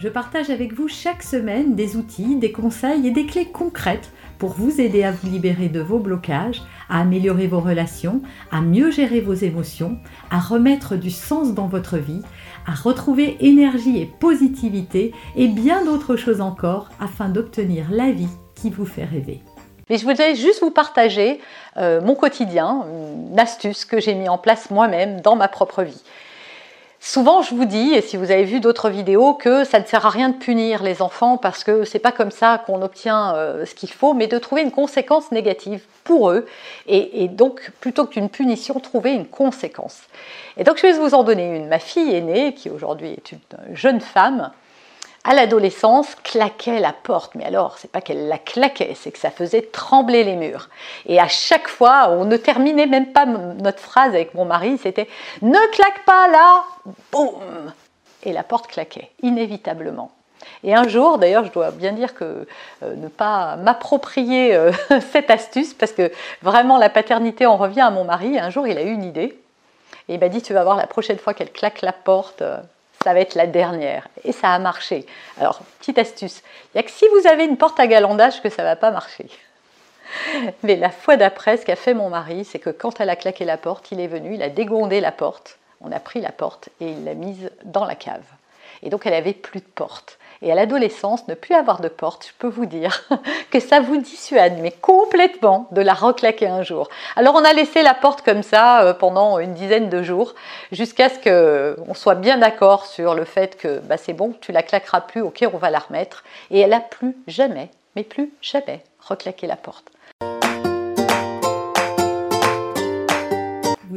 Je partage avec vous chaque semaine des outils, des conseils et des clés concrètes pour vous aider à vous libérer de vos blocages, à améliorer vos relations, à mieux gérer vos émotions, à remettre du sens dans votre vie, à retrouver énergie et positivité et bien d'autres choses encore afin d'obtenir la vie qui vous fait rêver. Mais je voulais juste vous partager euh, mon quotidien, une astuce que j'ai mis en place moi-même dans ma propre vie. Souvent, je vous dis, et si vous avez vu d'autres vidéos, que ça ne sert à rien de punir les enfants parce que c'est pas comme ça qu'on obtient euh, ce qu'il faut, mais de trouver une conséquence négative pour eux. Et, et donc, plutôt qu'une punition, trouver une conséquence. Et donc, je vais vous en donner une. Ma fille aînée, qui aujourd'hui est une jeune femme, à l'adolescence, claquait la porte. Mais alors, c'est pas qu'elle la claquait, c'est que ça faisait trembler les murs. Et à chaque fois, on ne terminait même pas notre phrase avec mon mari, c'était Ne claque pas là Boum Et la porte claquait, inévitablement. Et un jour, d'ailleurs, je dois bien dire que euh, ne pas m'approprier euh, cette astuce, parce que vraiment la paternité en revient à mon mari. Un jour, il a eu une idée. Et il m'a dit, tu vas voir la prochaine fois qu'elle claque la porte, euh, ça va être la dernière. Et ça a marché. Alors, petite astuce, il n'y a que si vous avez une porte à galandage que ça ne va pas marcher. Mais la fois d'après, ce qu'a fait mon mari, c'est que quand elle a claqué la porte, il est venu, il a dégondé la porte, on a pris la porte et il l'a mise dans la cave. Et donc elle n'avait plus de porte. Et à l'adolescence, ne plus avoir de porte, je peux vous dire que ça vous dissuade, mais complètement, de la reclaquer un jour. Alors on a laissé la porte comme ça euh, pendant une dizaine de jours, jusqu'à ce qu'on soit bien d'accord sur le fait que bah, c'est bon, tu la claqueras plus, ok, on va la remettre. Et elle a plus jamais, mais plus jamais, reclaqué la porte.